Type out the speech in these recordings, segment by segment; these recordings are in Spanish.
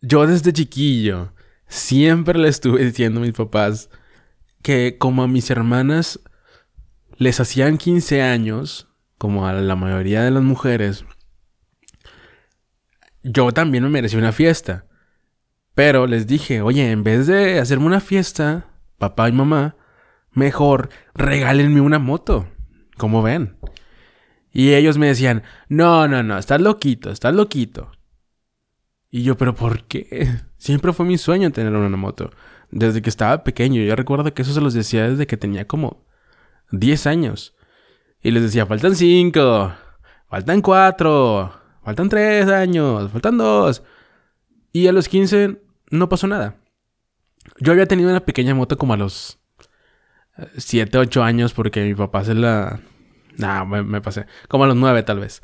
yo desde chiquillo siempre le estuve diciendo a mis papás que como a mis hermanas les hacían 15 años, como a la mayoría de las mujeres, yo también me merecía una fiesta. Pero les dije, oye, en vez de hacerme una fiesta, papá y mamá, mejor regálenme una moto. Como ven. Y ellos me decían, no, no, no, estás loquito, estás loquito. Y yo, pero ¿por qué? Siempre fue mi sueño tener una moto. Desde que estaba pequeño. Yo recuerdo que eso se los decía desde que tenía como 10 años. Y les decía, faltan 5, faltan 4, faltan 3 años, faltan 2. Y a los 15 no pasó nada. Yo había tenido una pequeña moto como a los 7, 8 años porque mi papá se la... Nah, me, pasé. Como a los 9 tal vez.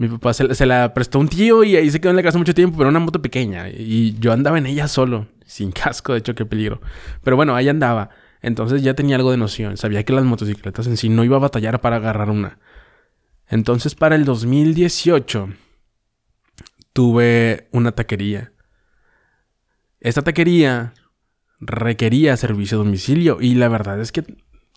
Mi papá se, la prestó un tío y ahí se quedó en la casa mucho tiempo, pero una moto pequeña. Y yo andaba en ella solo, sin casco, de hecho, qué peligro. Pero bueno, ahí andaba. Entonces ya tenía algo de noción. Sabía que las motocicletas en sí no iba a batallar para agarrar una. Entonces para el 2018 tuve una taquería. Esta taquería requería servicio a domicilio y la verdad es que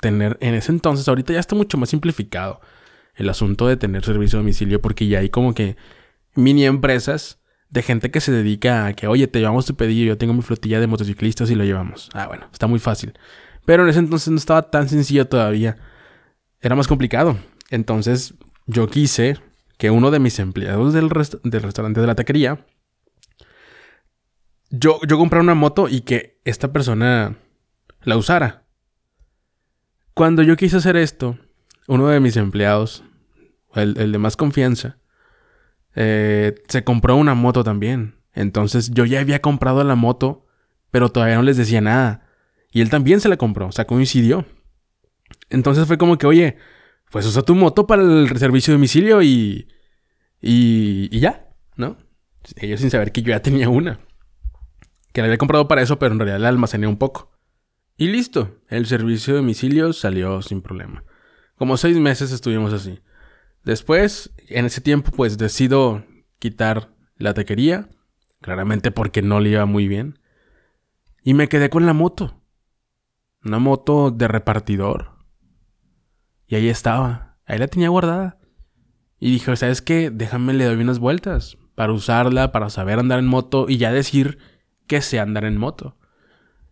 tener en ese entonces, ahorita ya está mucho más simplificado el asunto de tener servicio a domicilio porque ya hay como que mini empresas de gente que se dedica a que, oye, te llevamos tu pedido, yo tengo mi flotilla de motociclistas y lo llevamos. Ah, bueno, está muy fácil. Pero en ese entonces no estaba tan sencillo todavía. Era más complicado. Entonces yo quise que uno de mis empleados del, del restaurante de la taquería yo, yo comprara una moto y que esta persona la usara. Cuando yo quise hacer esto, uno de mis empleados, el, de más confianza, eh, se compró una moto también. Entonces yo ya había comprado la moto, pero todavía no les decía nada. Y él también se la compró, o sea, coincidió. Entonces fue como que, oye, pues usa tu moto para el servicio de domicilio y, y, y ya, ¿no? Ellos sin saber que yo ya tenía una que la había comprado para eso, pero en realidad la almacené un poco. Y listo, el servicio de domicilio salió sin problema. Como seis meses estuvimos así. Después, en ese tiempo, pues decido quitar la taquería, claramente porque no le iba muy bien. Y me quedé con la moto. Una moto de repartidor. Y ahí estaba, ahí la tenía guardada. Y dije, ¿sabes qué? Déjame le doy unas vueltas para usarla, para saber andar en moto y ya decir que sé andar en moto.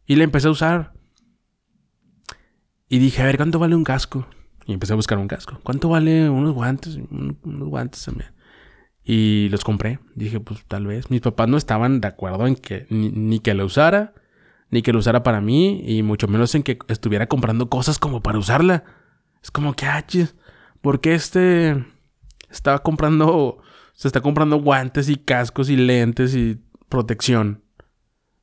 Y le empecé a usar. Y dije, a ver, ¿cuánto vale un casco? Y empecé a buscar un casco. ¿Cuánto vale unos guantes? Unos guantes también. Y los compré. Dije, pues tal vez. Mis papás no estaban de acuerdo en que ni, que lo usara, ni que lo usara para mí, y mucho menos en que estuviera comprando cosas como para usarla. Es como que, ah, ¿por qué este estaba comprando, se está comprando guantes y cascos y lentes y protección?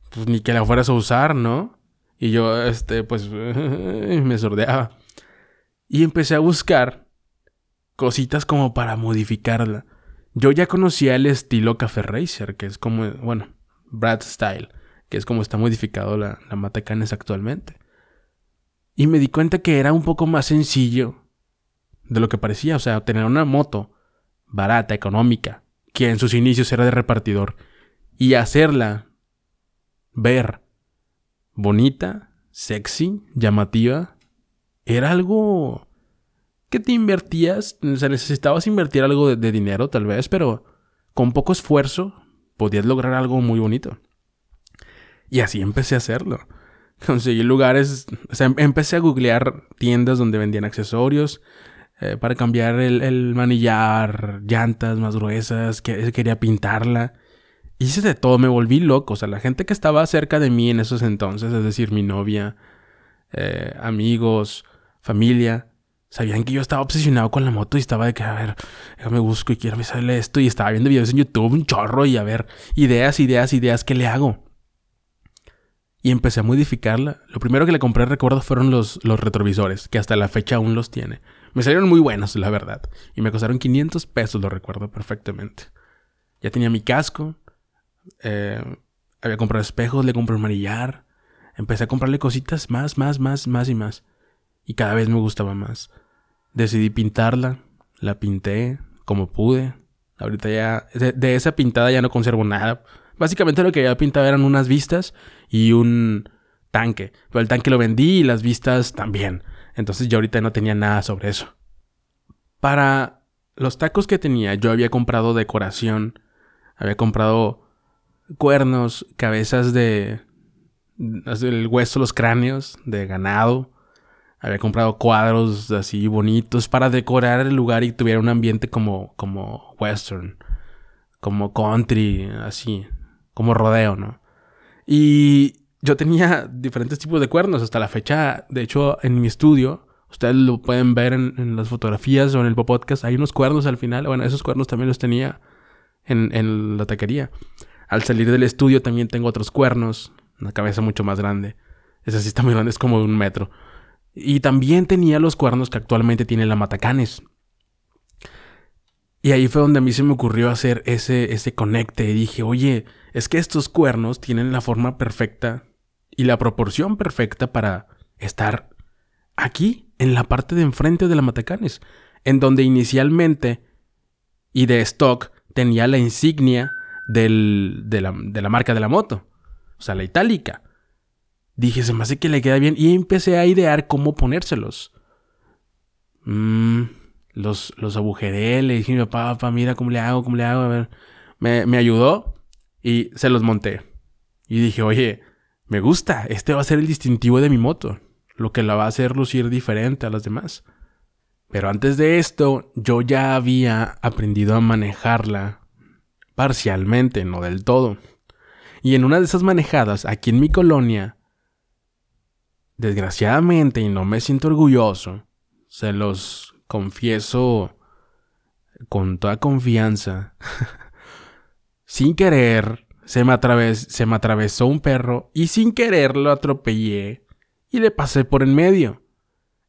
pues ni que la fueras a usar, ¿no? Y yo, este, pues, me sordeaba. Y empecé a buscar cositas como para modificarla. Yo ya conocía el estilo Café Racer, que es como, bueno, Brad Style, que es como está modificado la, la Matacanes actualmente. Y me di cuenta que era un poco más sencillo de lo que parecía. O sea, tener una moto barata, económica, que en sus inicios era de repartidor, y hacerla ver bonita, sexy, llamativa, era algo que te invertías, o sea, necesitabas invertir algo de, dinero tal vez, pero con poco esfuerzo podías lograr algo muy bonito. Y así empecé a hacerlo. Conseguí lugares, o sea, empecé a googlear tiendas donde vendían accesorios eh, para cambiar el, manillar, llantas más gruesas, que quería pintarla hice de todo, me volví loco. O sea, la gente que estaba cerca de mí en esos entonces, es decir, mi novia, eh, amigos, familia, sabían que yo estaba obsesionado con la moto y estaba de que, a ver, me busco y quiero me sale esto. Y estaba viendo videos en YouTube, un chorro, y a ver, ideas, ideas, ideas, ¿qué le hago? Y empecé a modificarla. Lo primero que le compré, recuerdo, fueron los, los retrovisores, que hasta la fecha aún los tiene. Me salieron muy buenos, la verdad. Y me costaron 500 pesos, lo recuerdo perfectamente. Ya tenía mi casco, eh, había comprado espejos, le compré un manillar. Empecé a comprarle cositas más, más, más, más y más. Y cada vez me gustaba más. Decidí pintarla. La pinté como pude. Ahorita ya... De, esa pintada ya no conservo nada. Básicamente lo que había pintado eran unas vistas y un tanque. Pero el tanque lo vendí y las vistas también. Entonces yo ahorita no tenía nada sobre eso. Para los tacos que tenía, yo había comprado decoración. Había comprado cuernos, cabezas de... el hueso, los cráneos de ganado. Había comprado cuadros así bonitos para decorar el lugar y tuviera un ambiente como, como western, como country, así, como rodeo, ¿no? Y yo tenía diferentes tipos de cuernos hasta la fecha. De hecho, en mi estudio, ustedes lo pueden ver en, las fotografías o en el podcast, hay unos cuernos al final. Bueno, esos cuernos también los tenía en, en la taquería. Al salir del estudio también tengo otros cuernos, una cabeza mucho más grande. Esa sí está muy grande, es como de un metro. Y también tenía los cuernos que actualmente tiene la Matacanes. Y ahí fue donde a mí se me ocurrió hacer ese, ese conecte. Y dije, oye, es que estos cuernos tienen la forma perfecta y la proporción perfecta para estar aquí, en la parte de enfrente de la Matacanes, en donde inicialmente y de stock tenía la insignia del, de, la, de la marca de la moto, o sea, la itálica. Dije, se me hace que le queda bien. Y empecé a idear cómo ponérselos. Mm, los, los agujeré, le dije, papá, papá, mira cómo le hago, cómo le hago. A ver. Me, me ayudó y se los monté. Y dije, oye, me gusta. Este va a ser el distintivo de mi moto. Lo que la va a hacer lucir diferente a las demás. Pero antes de esto, yo ya había aprendido a manejarla parcialmente, no del todo. Y en una de esas manejadas, aquí en mi colonia, Desgraciadamente, y no me siento orgulloso, se los confieso con toda confianza, sin querer se me, atravesó un perro y sin querer lo atropellé y le pasé por en medio.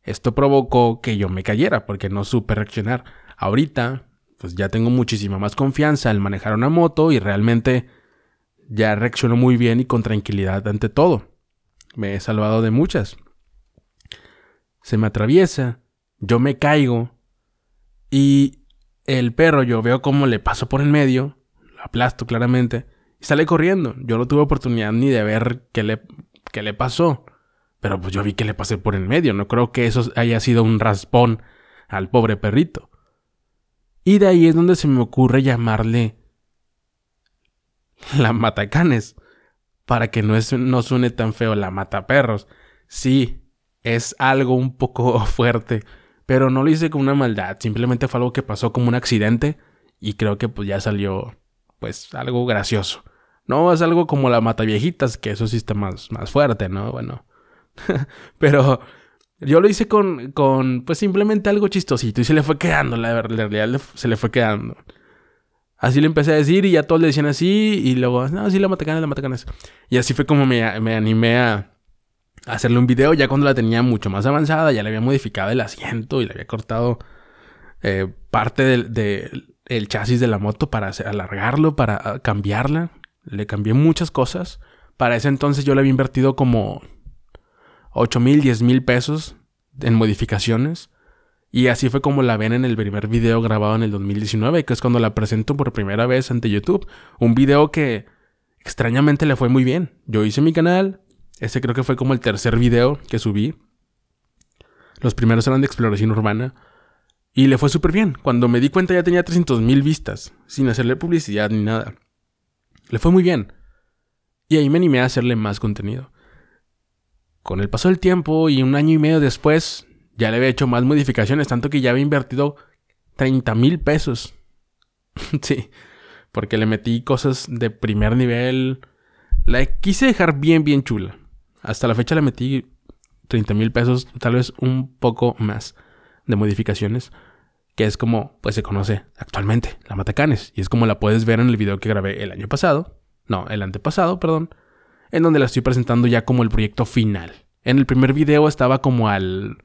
Esto provocó que yo me cayera porque no supe reaccionar. Ahorita, pues ya tengo muchísima más confianza al manejar una moto y realmente ya reacciono muy bien y con tranquilidad ante todo. Me he salvado de muchas. Se me atraviesa, yo me caigo y el perro yo veo cómo le paso por en medio, lo aplasto claramente y sale corriendo. Yo no tuve oportunidad ni de ver qué le, qué le pasó, pero pues yo vi que le pasé por en medio. No creo que eso haya sido un raspón al pobre perrito. Y de ahí es donde se me ocurre llamarle la matacanes para que no, no suene tan feo la mata perros. Sí, es algo un poco fuerte, pero no lo hice con una maldad, simplemente fue algo que pasó como un accidente y creo que pues ya salió pues algo gracioso. No es algo como la mata viejitas, que eso sí está más, más fuerte, ¿no? Bueno. pero yo lo hice con, con pues simplemente algo chistosito y se le fue quedando, la, realidad se le fue quedando. Así le empecé a decir y ya todos le decían así y luego, no, sí, la matacanes, la matacanes. Y así fue como me, me animé a, hacerle un video ya cuando la tenía mucho más avanzada, ya le había modificado el asiento y le había cortado eh, parte del chasis de la moto para alargarlo, para ah, cambiarla. Le cambié muchas cosas. Para ese entonces yo le había invertido como 8 mil, 10 mil pesos en modificaciones. Y así fue como la ven en el primer video grabado en el 2019, que es cuando la presento por primera vez ante YouTube. Un video que extrañamente le fue muy bien. Yo hice mi canal, ese creo que fue como el tercer video que subí. Los primeros eran de exploración urbana. Y le fue súper bien. Cuando me di cuenta ya tenía 300 mil vistas, sin hacerle publicidad ni nada. Le fue muy bien. Y ahí me animé a hacerle más contenido. Con el paso del tiempo y un año y medio después, ya le había hecho más modificaciones, tanto que ya había invertido 30 mil pesos. sí, porque le metí cosas de primer nivel. La quise dejar bien, bien chula. Hasta la fecha le metí 30 mil pesos, tal vez un poco más de modificaciones. Que es como, pues se conoce actualmente, la Matacanes. Y es como la puedes ver en el video que grabé el año pasado. No, el antepasado, perdón. En donde la estoy presentando ya como el proyecto final. En el primer video estaba como al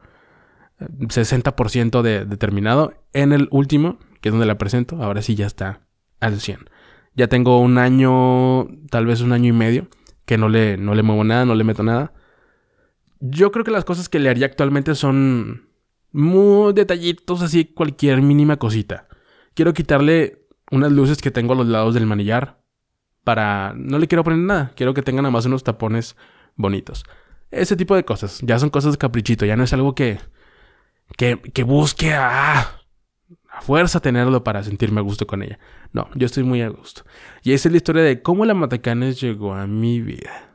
60% de determinado. En el último, que es donde la presento, ahora sí ya está al 100. Ya tengo un año, tal vez un año y medio, que no le, no le muevo nada, no le meto nada. Yo creo que las cosas que le haría actualmente son muy detallitos, así cualquier mínima cosita. Quiero quitarle unas luces que tengo a los lados del manillar para... No le quiero poner nada, quiero que tenga nada más unos tapones bonitos. Ese tipo de cosas, ya son cosas de caprichito, ya no es algo que... Que, que busque a, a fuerza tenerlo para sentirme a gusto con ella. No, yo estoy muy a gusto. Y esa es la historia de cómo la Matacanes llegó a mi vida.